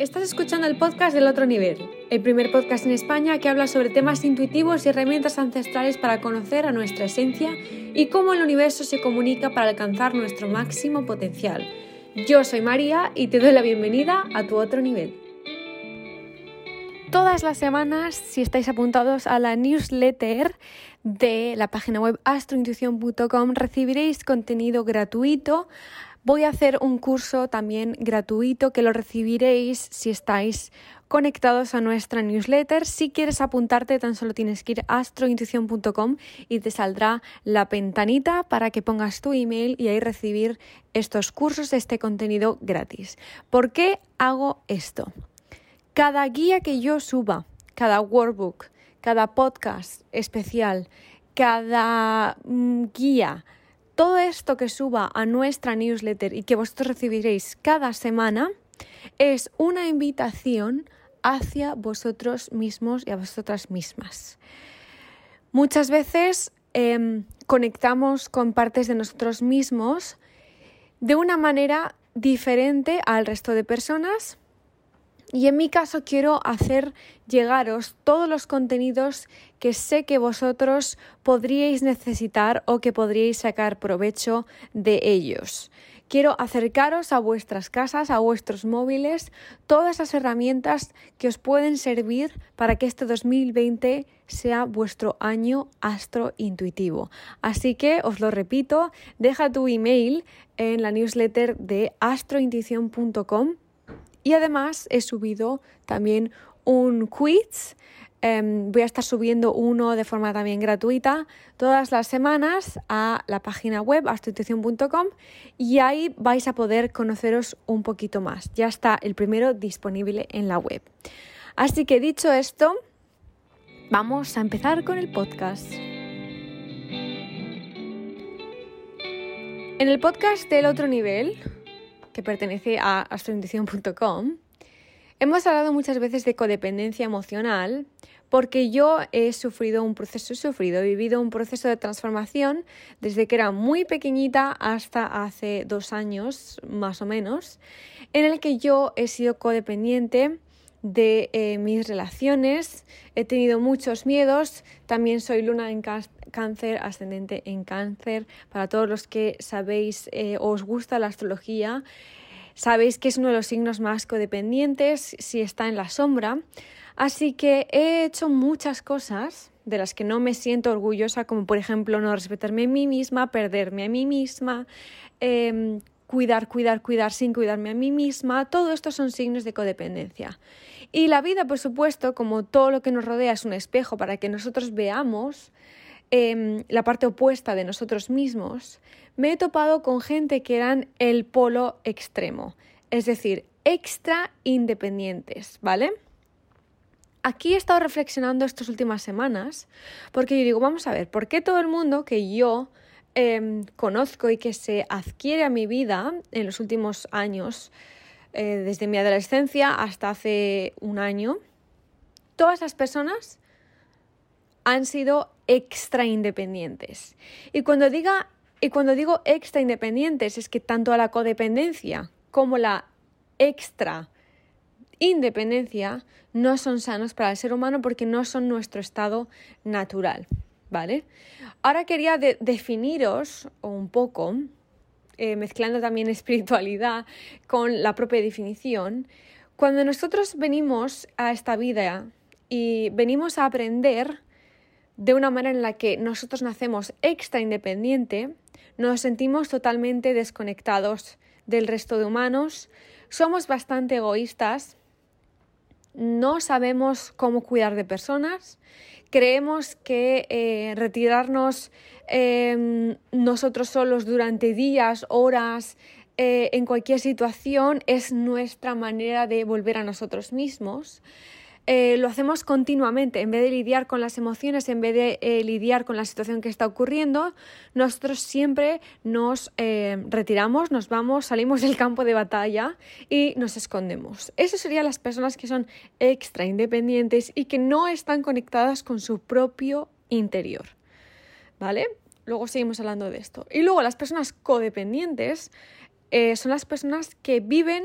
Estás escuchando el podcast del otro nivel, el primer podcast en España que habla sobre temas intuitivos y herramientas ancestrales para conocer a nuestra esencia y cómo el universo se comunica para alcanzar nuestro máximo potencial. Yo soy María y te doy la bienvenida a tu otro nivel. Todas las semanas, si estáis apuntados a la newsletter de la página web astrointuición.com, recibiréis contenido gratuito Voy a hacer un curso también gratuito que lo recibiréis si estáis conectados a nuestra newsletter. Si quieres apuntarte, tan solo tienes que ir a astrointuición.com y te saldrá la ventanita para que pongas tu email y ahí recibir estos cursos, este contenido gratis. ¿Por qué hago esto? Cada guía que yo suba, cada workbook, cada podcast especial, cada mm, guía, todo esto que suba a nuestra newsletter y que vosotros recibiréis cada semana es una invitación hacia vosotros mismos y a vosotras mismas. Muchas veces em, conectamos con partes de nosotros mismos de una manera diferente al resto de personas y en mi caso quiero hacer llegaros todos los contenidos que sé que vosotros podríais necesitar o que podríais sacar provecho de ellos. Quiero acercaros a vuestras casas, a vuestros móviles, todas las herramientas que os pueden servir para que este 2020 sea vuestro año astrointuitivo. Así que os lo repito, deja tu email en la newsletter de astrointuición.com y además he subido también un quiz. Em, voy a estar subiendo uno de forma también gratuita todas las semanas a la página web astrointuición.com y ahí vais a poder conoceros un poquito más. Ya está el primero disponible en la web. Así que dicho esto, vamos a empezar con el podcast. En el podcast del otro nivel, que pertenece a astrointuición.com, hemos hablado muchas veces de codependencia emocional porque yo he sufrido un proceso, he sufrido, he vivido un proceso de transformación desde que era muy pequeñita hasta hace dos años más o menos, en el que yo he sido codependiente de eh, mis relaciones, he tenido muchos miedos, también soy luna en cáncer, ascendente en cáncer, para todos los que sabéis eh, o os gusta la astrología, sabéis que es uno de los signos más codependientes si está en la sombra, así que he hecho muchas cosas de las que no me siento orgullosa, como por ejemplo no respetarme a mí misma, perderme a mí misma, em, cuidar, cuidar, cuidar sin cuidarme a mí misma, todo esto son signos de codependencia. Y la vida, por supuesto, como todo lo que nos rodea es un espejo para que nosotros veamos em, la parte opuesta de nosotros mismos, me he topado con gente que eran el polo extremo, es decir, extra independientes, ¿vale? Aquí he estado reflexionando estas últimas semanas porque yo digo, vamos a ver, ¿por qué todo el mundo que yo Em, conozco y que se adquiere a mi vida en los últimos años, eh, desde mi adolescencia hasta hace un año, todas las personas han sido extra independientes. Y cuando, diga, y cuando digo extra independientes es que tanto la codependencia como la extra independencia no son sanos para el ser humano porque no son nuestro estado natural. ¿Vale? Ahora quería definiros un poco, eh, mezclando también espiritualidad con la propia definición, cuando nosotros venimos a esta vida y venimos a aprender de una manera en la que nosotros nacemos extra independiente, nos sentimos totalmente desconectados del resto de humanos, somos bastante egoístas, no sabemos cómo cuidar de personas creemos que eh, retirarnos em, nosotros solos durante días, horas, eh, en cualquier situación es nuestra manera de volver a nosotros mismos. Eh, lo hacemos continuamente. En vez de lidiar con las emociones, en vez de eh, lidiar con la situación que está ocurriendo, nosotros siempre nos eh, retiramos, nos vamos, salimos del campo de batalla y nos escondemos. Esas serían las personas que son extra independientes y que no están conectadas con su propio interior. ¿Vale? Luego seguimos hablando de esto. Y luego las personas codependientes son las personas que viven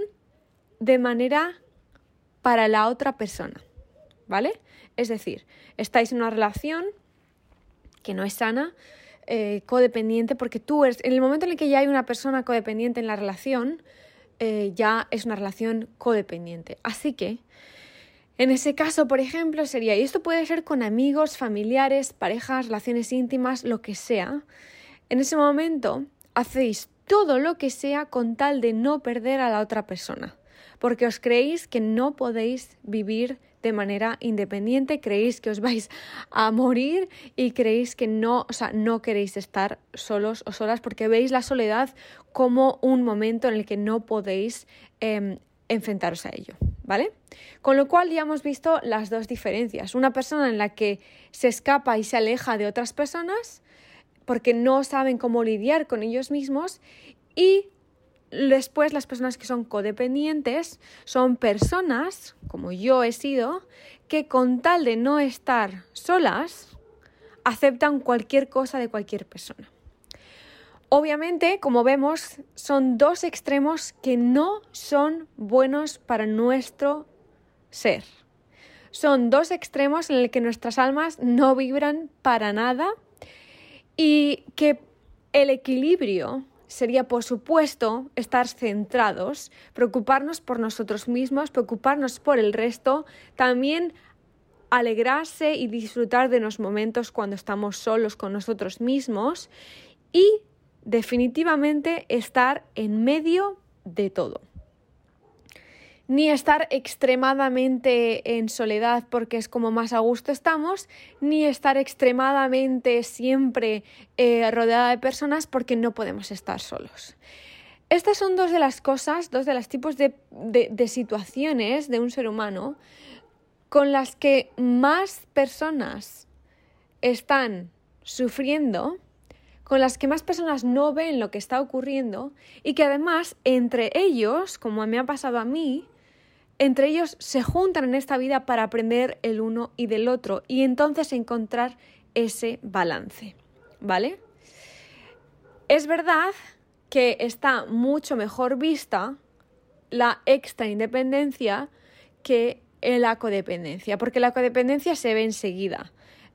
de manera para la otra persona, ¿vale? Es decir, estáis en una relación que no es sana, eh, codependiente, porque tú eres, en el momento en el que ya hay una persona codependiente en la relación, eh, ya es una relación codependiente. Así que, en ese caso, por ejemplo, sería, y esto puede ser con amigos, familiares, parejas, relaciones íntimas, lo que sea, en ese momento hacéis todo lo que sea con tal de no perder a la otra persona, porque os creéis que no podéis vivir de manera independiente, creéis que os vais a morir y creéis que no, o sea, no queréis estar solos o solas porque veis la soledad como un momento en el que no podéis em, enfrentaros a ello, ¿vale? Con lo cual ya hemos visto las dos diferencias. Una persona en la que se escapa y se aleja de otras personas porque no saben cómo lidiar con ellos mismos y Después, las personas que son codependientes son personas, como yo he sido, que con tal de no estar solas, aceptan cualquier cosa de cualquier persona. Obviamente, como vemos, son dos extremos que no son buenos para nuestro ser. Son dos extremos en los que nuestras almas no vibran para nada y que el equilibrio sería, por supuesto, estar centrados, preocuparnos por nosotros mismos, preocuparnos por el resto, también alegrarse y disfrutar de los momentos cuando estamos solos con nosotros mismos y definitivamente estar en medio de todo ni estar extremadamente en soledad porque es como más a gusto estamos, ni estar extremadamente siempre eh, rodeada de personas porque no podemos estar solos. Estas son dos de las cosas, dos de los tipos de, de situaciones de un ser humano con las que más personas están sufriendo, con las que más personas no ven lo que está ocurriendo y que además entre ellos, como me ha pasado a mí, entre ellos se juntan en esta vida para aprender el uno y del otro y entonces encontrar ese balance, ¿vale? Es verdad que está mucho mejor vista la extra independencia que la codependencia, porque la codependencia se ve enseguida.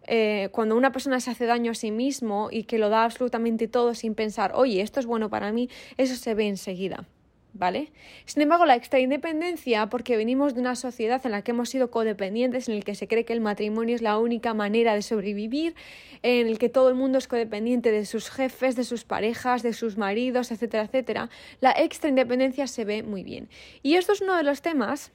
Eh, cuando una persona se hace daño a sí mismo y que lo da absolutamente todo sin pensar, oye, esto es bueno para mí, eso se ve enseguida. ¿Vale? Sin embargo, la extra independencia, porque venimos de una sociedad en la que hemos sido codependientes, en el que se cree que el matrimonio es la única manera de sobrevivir, en el que todo el mundo es codependiente de sus jefes, de sus parejas, de sus maridos, etcétera, etcétera, la extra independencia se ve muy bien. Y esto es uno de los temas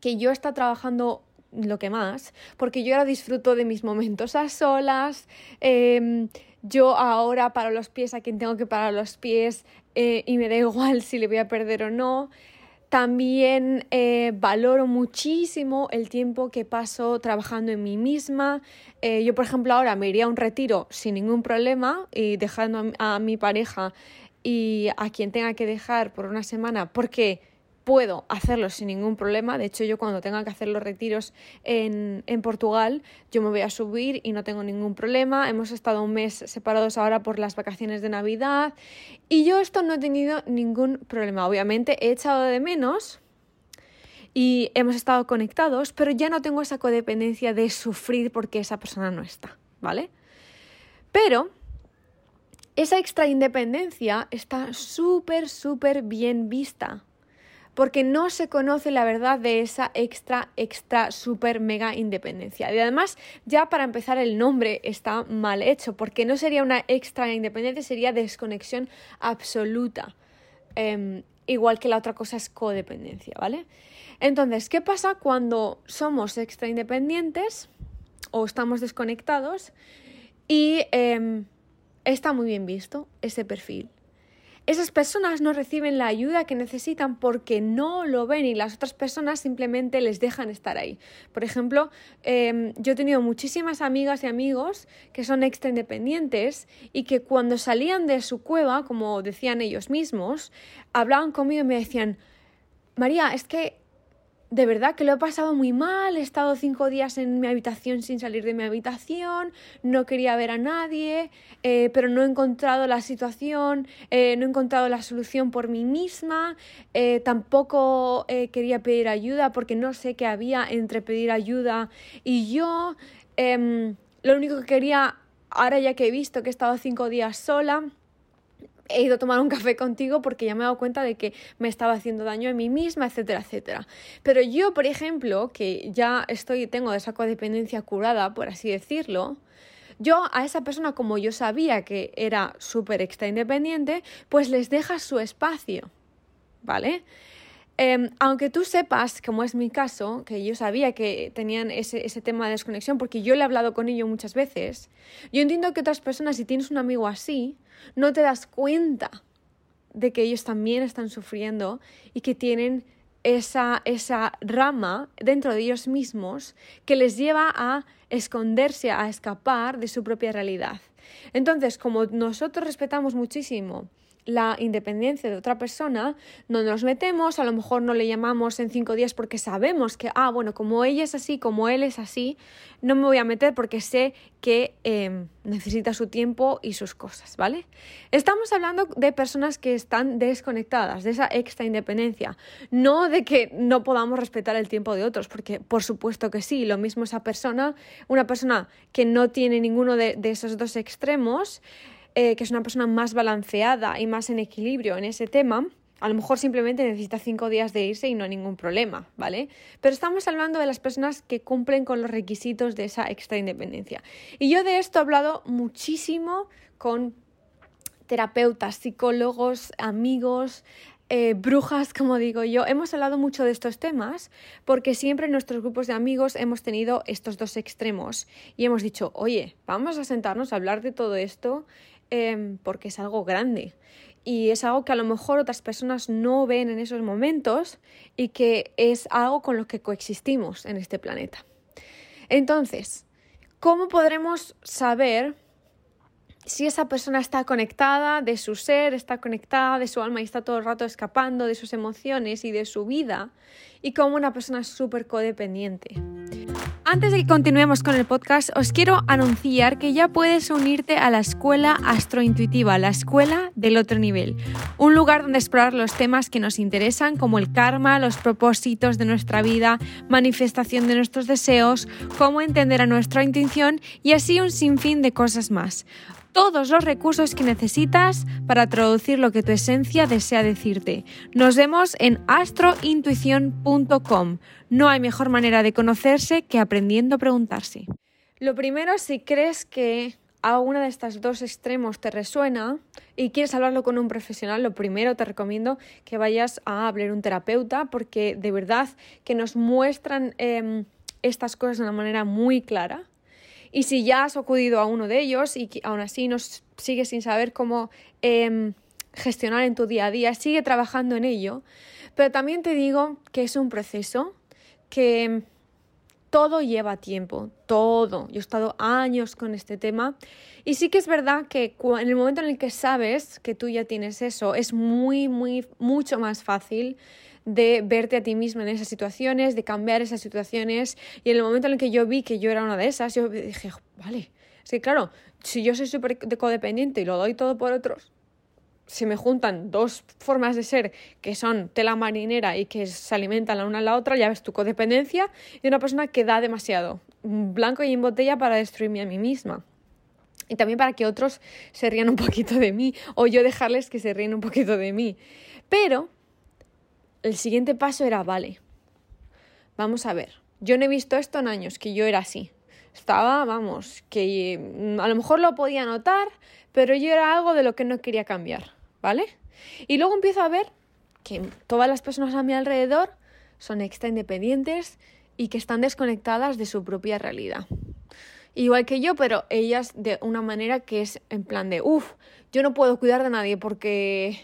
que yo está trabajando lo que más, porque yo ahora disfruto de mis momentos a solas, em, yo ahora paro los pies a quien tengo que parar los pies eh, y me da igual si le voy a perder o no. También eh, valoro muchísimo el tiempo que paso trabajando en mí misma. Eh, yo, por ejemplo, ahora me iría a un retiro sin ningún problema y dejando a mi pareja y a quien tenga que dejar por una semana porque puedo hacerlo sin ningún problema. De hecho, yo cuando tenga que hacer los retiros en, Portugal, yo me voy a subir y no tengo ningún problema. Hemos estado un mes separados ahora por las vacaciones de Navidad y yo esto no he tenido ningún problema. Obviamente he echado de menos y hemos estado conectados, pero ya no tengo esa codependencia de sufrir porque esa persona no está, ¿vale? Pero esa extra independencia está súper, súper bien vista porque no se conoce la verdad de esa extra, extra, super, mega independencia. Y además, ya para empezar, el nombre está mal hecho, porque no sería una extra independencia, sería desconexión absoluta. Em, igual que la otra cosa es codependencia, ¿vale? Entonces, ¿qué pasa cuando somos extra independientes o estamos desconectados y em, está muy bien visto ese perfil? Esas personas no reciben la ayuda que necesitan porque no lo ven y las otras personas simplemente les dejan estar ahí. Por ejemplo, em, yo he tenido muchísimas amigas y amigos que son extra independientes y que cuando salían de su cueva, como decían ellos mismos, hablaban conmigo y me decían, María, es que de verdad que lo he pasado muy mal, he estado cinco días en mi habitación sin salir de mi habitación, no quería ver a nadie, eh, pero no he encontrado la situación, eh, no he encontrado la solución por mí misma, eh, tampoco quería pedir ayuda porque no sé qué había entre pedir ayuda y yo, em, lo único que quería, ahora ya que he visto que he estado cinco días sola, he ido a tomar un café contigo porque ya me he dado cuenta de que me estaba haciendo daño a mí misma, etcétera, etcétera. Pero yo, por ejemplo, que ya estoy, tengo esa codependencia curada, por así decirlo, yo a esa persona, como yo sabía que era súper extra independiente, pues les dejas su espacio, ¿vale? Em, aunque tú sepas, como es mi caso, que yo sabía que tenían ese, ese, tema de desconexión, porque yo le he hablado con ellos muchas veces, yo entiendo que otras personas, si tienes un amigo así, no te das cuenta de que ellos también están sufriendo y que tienen esa, esa rama dentro de ellos mismos que les lleva a esconderse, a escapar de su propia realidad. Entonces, como nosotros respetamos muchísimo la independencia de otra persona, no nos metemos, a lo mejor no le llamamos en cinco días porque sabemos que, ah, bueno, como ella es así, como él es así, no me voy a meter porque sé que em, necesita su tiempo y sus cosas, ¿vale? Estamos hablando de personas que están desconectadas, de esa extra independencia, no de que no podamos respetar el tiempo de otros, porque por supuesto que sí, lo mismo esa persona, una persona que no tiene ninguno de esos dos extremos, eh, que es una persona más balanceada y más en equilibrio en ese tema, a lo mejor simplemente necesita cinco días de irse y no hay ningún problema, ¿vale? Pero estamos hablando de las personas que cumplen con los requisitos de esa extra independencia. Y yo de esto he hablado muchísimo con terapeutas, psicólogos, amigos, eh, brujas, como digo yo, hemos hablado mucho de estos temas porque siempre en nuestros grupos de amigos hemos tenido estos dos extremos y hemos dicho, oye, vamos a sentarnos a hablar de todo esto Em, porque es algo grande y es algo que a lo mejor otras personas no ven en esos momentos y que es algo con lo que coexistimos en este planeta. Entonces, ¿cómo podremos saber si esa persona está conectada de su ser, está conectada de su alma y está todo el rato escapando de sus emociones y de su vida y como una persona súper codependiente? Antes de que continuemos con el podcast, os quiero anunciar que ya puedes unirte a la escuela astrointuitiva, la escuela del otro nivel, un lugar donde explorar los temas que nos interesan como el karma, los propósitos de nuestra vida, manifestación de nuestros deseos, cómo entender a nuestra intuición y así un sinfín de cosas más todos los recursos que necesitas para traducir lo que tu esencia desea decirte. Nos vemos en astrointuición.com. No hay mejor manera de conocerse que aprendiendo a preguntarse. Lo primero, si crees que alguna de estos dos extremos te resuena y quieres hablarlo con un profesional, lo primero te recomiendo que vayas a hablar un terapeuta porque de verdad que nos muestran em, estas cosas de una manera muy clara y si ya has acudido a uno de ellos y aún así no sigues sin saber cómo em, gestionar en tu día a día, sigue trabajando en ello. Pero también te digo que es un proceso que todo lleva tiempo, todo. Yo he estado años con este tema y sí que es verdad que en el momento en el que sabes que tú ya tienes eso, es muy, muy, mucho más fácil de verte a ti misma en esas situaciones, de cambiar esas situaciones. Y en el momento en el que yo vi que yo era una de esas, yo dije, vale, es que claro, si yo soy súper codependiente y lo doy todo por otros, si me juntan dos formas de ser que son tela marinera y que se alimentan la una a la otra, ya ves tu codependencia y una persona que da demasiado, blanco y en botella para destruirme a mí misma. Y también para que otros se rían un poquito de mí o yo dejarles que se ríen un poquito de mí. Pero el siguiente paso era, vale, vamos a ver, yo no he visto esto en años, que yo era así. Estaba, vamos, que mm, a lo mejor lo podía notar, pero yo era algo de lo que no quería cambiar, ¿vale? Y luego empiezo a ver que todas las personas a mi alrededor son extra independientes y que están desconectadas de su propia realidad. Igual que yo, pero ellas de una manera que es en plan de, uff, yo no puedo cuidar de nadie porque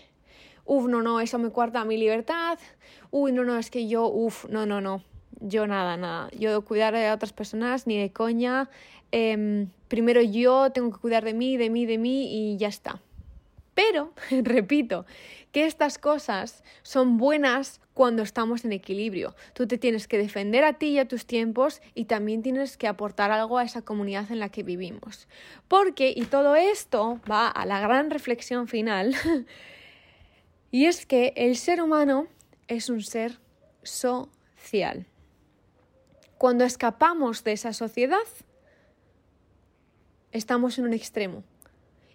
Uf, no, no, eso me cuarta mi libertad, uy, no, no, es que yo, uf, no, no, no, yo nada, nada, yo cuidar de otras personas ni de coña, em, primero yo tengo que cuidar de mí, de mí, de mí y ya está. Pero, repito, que estas cosas son buenas cuando estamos en equilibrio. Tú te tienes que defender a ti y a tus tiempos y también tienes que aportar algo a esa comunidad en la que vivimos. Porque, y todo esto va a la gran reflexión final, y es que el ser humano es un ser social. Cuando escapamos de esa sociedad, estamos en un extremo.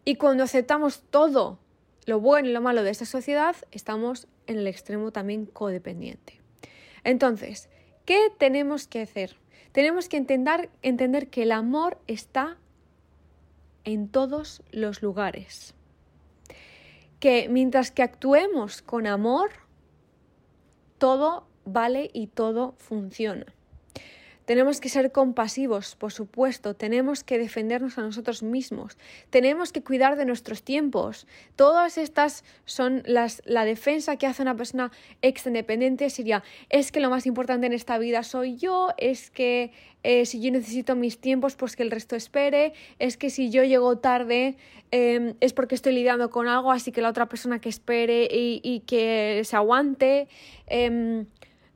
Y cuando aceptamos todo lo bueno y lo malo de esta sociedad, estamos en el extremo también codependiente. Entonces, ¿qué tenemos que hacer? Tenemos que entender que el amor está en todos los lugares. Que mientras que actuemos con amor, todo vale y todo funciona. Tenemos que ser compasivos, por supuesto, tenemos que defendernos a nosotros mismos, tenemos que cuidar de nuestros tiempos. Todas estas son la defensa que hace una persona ex independiente. Sería, es que lo más importante en esta vida soy yo, es que eh, si yo necesito mis tiempos, pues que el resto espere, es que si yo llego tarde em, es porque estoy lidiando con algo, así que la otra persona que espere y, que se aguante. Em,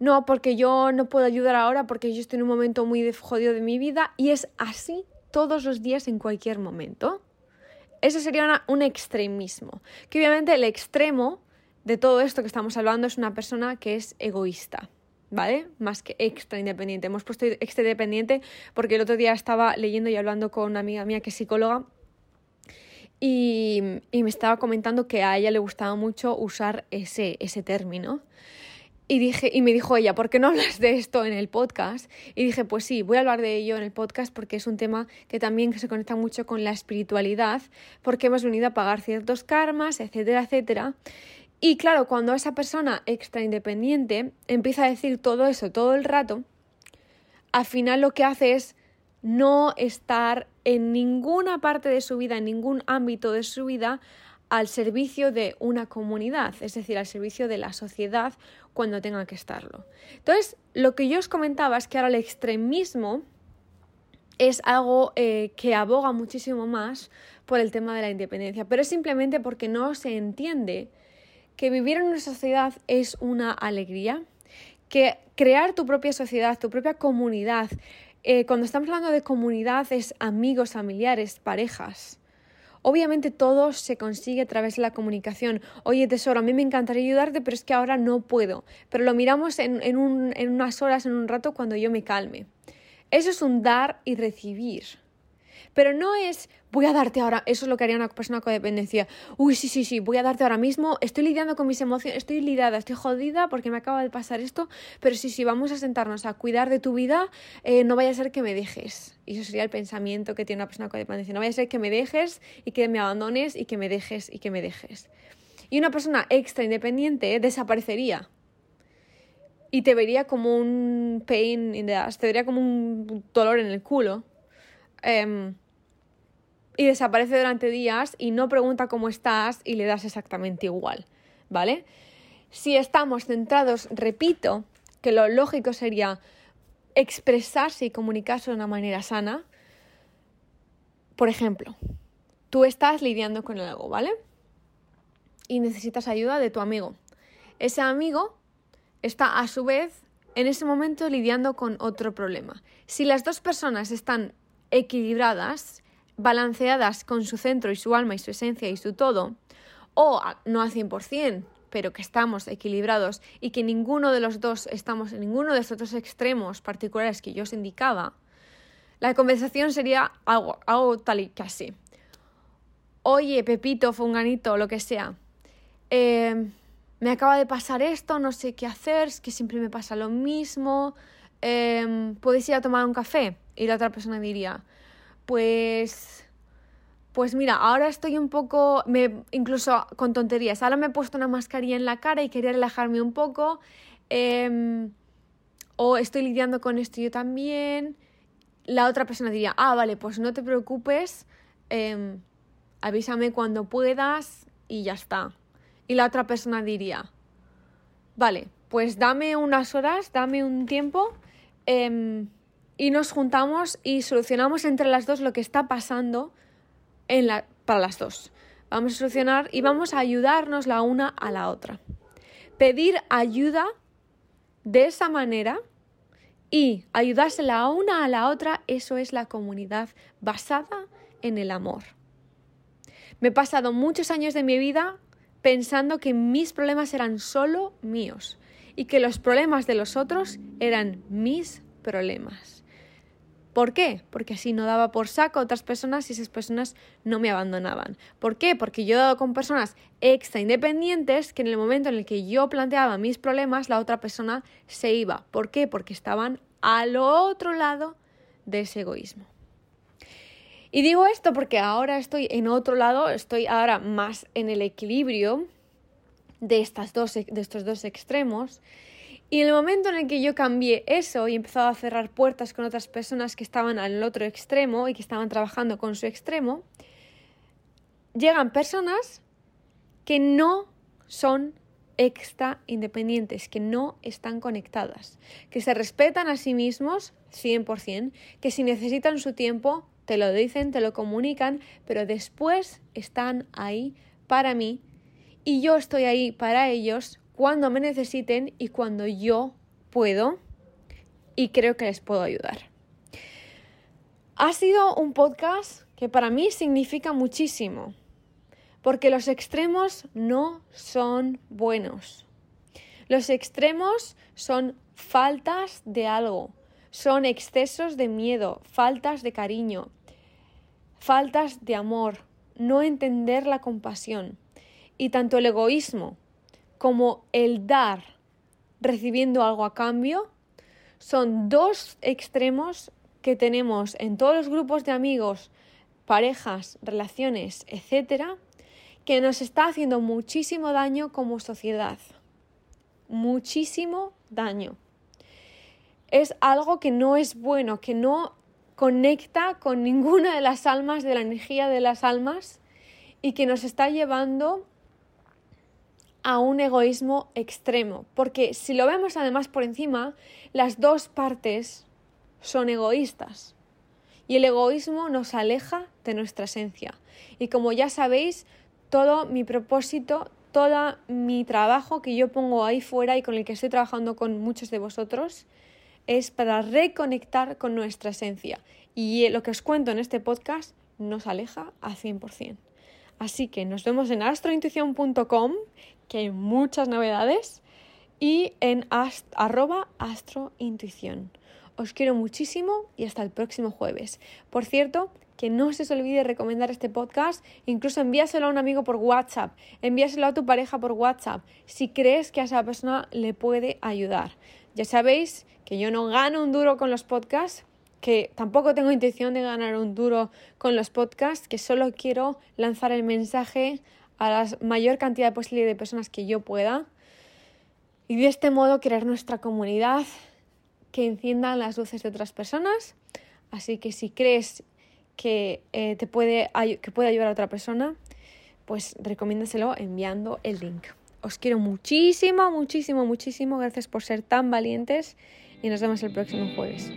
no, porque yo no puedo ayudar ahora porque yo estoy en un momento muy jodido de mi vida y es así todos los días en cualquier momento. Eso sería un extremismo. Que obviamente el extremo de todo esto que estamos hablando es una persona que es egoísta. ¿Vale? Más que extra independiente. Hemos puesto extra independiente porque el otro día estaba leyendo y hablando con una amiga mía que es psicóloga y, me estaba comentando que a ella le gustaba mucho usar ese término. Y, dije, y me dijo ella, ¿por qué no hablas de esto en el podcast? Y dije, pues sí, voy a hablar de ello en el podcast porque es un tema que también se conecta mucho con la espiritualidad, porque hemos venido a pagar ciertos karmas, etcétera, etcétera. Y claro, cuando esa persona extra independiente empieza a decir todo eso todo el rato, al final lo que hace es no estar en ninguna parte de su vida, en ningún ámbito de su vida, al servicio de una comunidad, es decir, al servicio de la sociedad cuando tenga que estarlo. Entonces, lo que yo os comentaba es que ahora el extremismo es algo eh, que aboga muchísimo más por el tema de la independencia, pero es simplemente porque no se entiende que vivir en una sociedad es una alegría, que crear tu propia sociedad, tu propia comunidad, eh, cuando estamos hablando de comunidad es amigos, familiares, parejas, Obviamente todo se consigue a través de la comunicación. Oye, tesoro, a mí me encantaría ayudarte, pero es que ahora no puedo. Pero lo miramos en, en, un, en unas horas, en un rato, cuando yo me calme. Eso es un dar y recibir. Pero no es voy a darte ahora, eso es lo que haría una persona con dependencia. Uy, sí, sí, sí, voy a darte ahora mismo, estoy lidiando con mis emociones, estoy lidiada, estoy jodida porque me acaba de pasar esto, pero sí, sí, vamos a sentarnos a cuidar de tu vida, eh, no vaya a ser que me dejes. Y eso sería el pensamiento que tiene una persona con dependencia. No vaya a ser que me dejes y que me abandones y que me dejes y que me dejes. Y una persona extra independiente desaparecería y te vería como un pain in the ass, te vería como un dolor en el culo. Em, y desaparece durante días y no pregunta cómo estás y le das exactamente igual, ¿vale? Si estamos centrados, repito, que lo lógico sería expresarse y comunicarse de una manera sana. Por ejemplo, tú estás lidiando con algo, ¿vale? Y necesitas ayuda de tu amigo. Ese amigo está a su vez en ese momento lidiando con otro problema. Si las dos personas están equilibradas, balanceadas con su centro y su alma y su esencia y su todo, o no al 100%, pero que estamos equilibrados y que ninguno de los dos estamos en ninguno de estos dos extremos particulares que yo os indicaba, la conversación sería algo, tal y casi. Oye, Pepito, Funganito, lo que sea. Eh, me acaba de pasar esto, no sé qué hacer, es que siempre me pasa lo mismo. Eh, ¿Podéis ir a tomar un café? Y la otra persona diría, pues... Pues mira, ahora estoy un poco, me, incluso con tonterías, ahora me he puesto una mascarilla en la cara y quería relajarme un poco, em, o estoy lidiando con esto yo también. La otra persona diría, ah, vale, pues no te preocupes, em, avísame cuando puedas y ya está. Y la otra persona diría, vale, pues dame unas horas, dame un tiempo. Em, y nos juntamos y solucionamos entre las dos lo que está pasando para las dos. vamos a solucionar y vamos a ayudarnos la una a la otra. Pedir ayuda de esa manera y ayudarse la una a la otra, eso es la comunidad basada en el amor. Me he pasado muchos años de mi vida pensando que mis problemas eran solo míos y que los problemas de los otros eran mis problemas. ¿Por qué? Porque así no daba por saco a otras personas y esas personas no me abandonaban. ¿Por qué? Porque yo he dado con personas extra independientes que en el momento en el que yo planteaba mis problemas, la otra persona se iba. ¿Por qué? Porque estaban al otro lado de ese egoísmo. Y digo esto porque ahora estoy en otro lado, estoy ahora más en el equilibrio de, estas dos, de estos dos extremos y en el momento en el que yo cambié eso y empezaba a cerrar puertas con otras personas que estaban al otro extremo y que estaban trabajando con su extremo, llegan personas que no son extra independientes, que no están conectadas, que se respetan a sí mismos 100%, que si necesitan su tiempo, te lo dicen, te lo comunican, pero después están ahí para mí y yo estoy ahí para ellos cuando me necesiten y cuando yo puedo y creo que les puedo ayudar. Ha sido un podcast que para mí significa muchísimo, porque los extremos no son buenos. Los extremos son faltas de algo, son excesos de miedo, faltas de cariño, faltas de amor, no entender la compasión. Y tanto el egoísmo como el dar recibiendo algo a cambio son dos extremos que tenemos en todos los grupos de amigos, parejas, relaciones, etcétera, que nos está haciendo muchísimo daño como sociedad. Muchísimo daño. Es algo que no es bueno, que no conecta con ninguna de las almas, de la energía de las almas, y que nos está llevando a un egoísmo extremo, porque si lo vemos además por encima, las dos partes son egoístas y el egoísmo nos aleja de nuestra esencia. Y como ya sabéis, todo mi propósito, todo mi trabajo que yo pongo ahí fuera y con el que estoy trabajando con muchos de vosotros, es para reconectar con nuestra esencia. Y lo que os cuento en este podcast nos aleja al 100%. Así que nos vemos en astrointuición.com, que hay muchas novedades, y en arroba astrointuición. Os quiero muchísimo y hasta el próximo jueves. Por cierto, que no se os olvide recomendar este podcast, incluso envíaselo a un amigo por WhatsApp, envíaselo a tu pareja por WhatsApp, si crees que a esa persona le puede ayudar. Ya sabéis que yo no gano un duro con los podcasts, que tampoco tengo intención de ganar un duro con los podcasts, que solo quiero lanzar el mensaje a la mayor cantidad posible de personas que yo pueda y de este modo crear nuestra comunidad que enciendan las luces de otras personas. Así que si crees que, eh, te puede, que puede ayudar a otra persona, pues recomiéndaselo enviando el link. Os quiero muchísimo, muchísimo, muchísimo. Gracias por ser tan valientes y nos vemos el próximo jueves.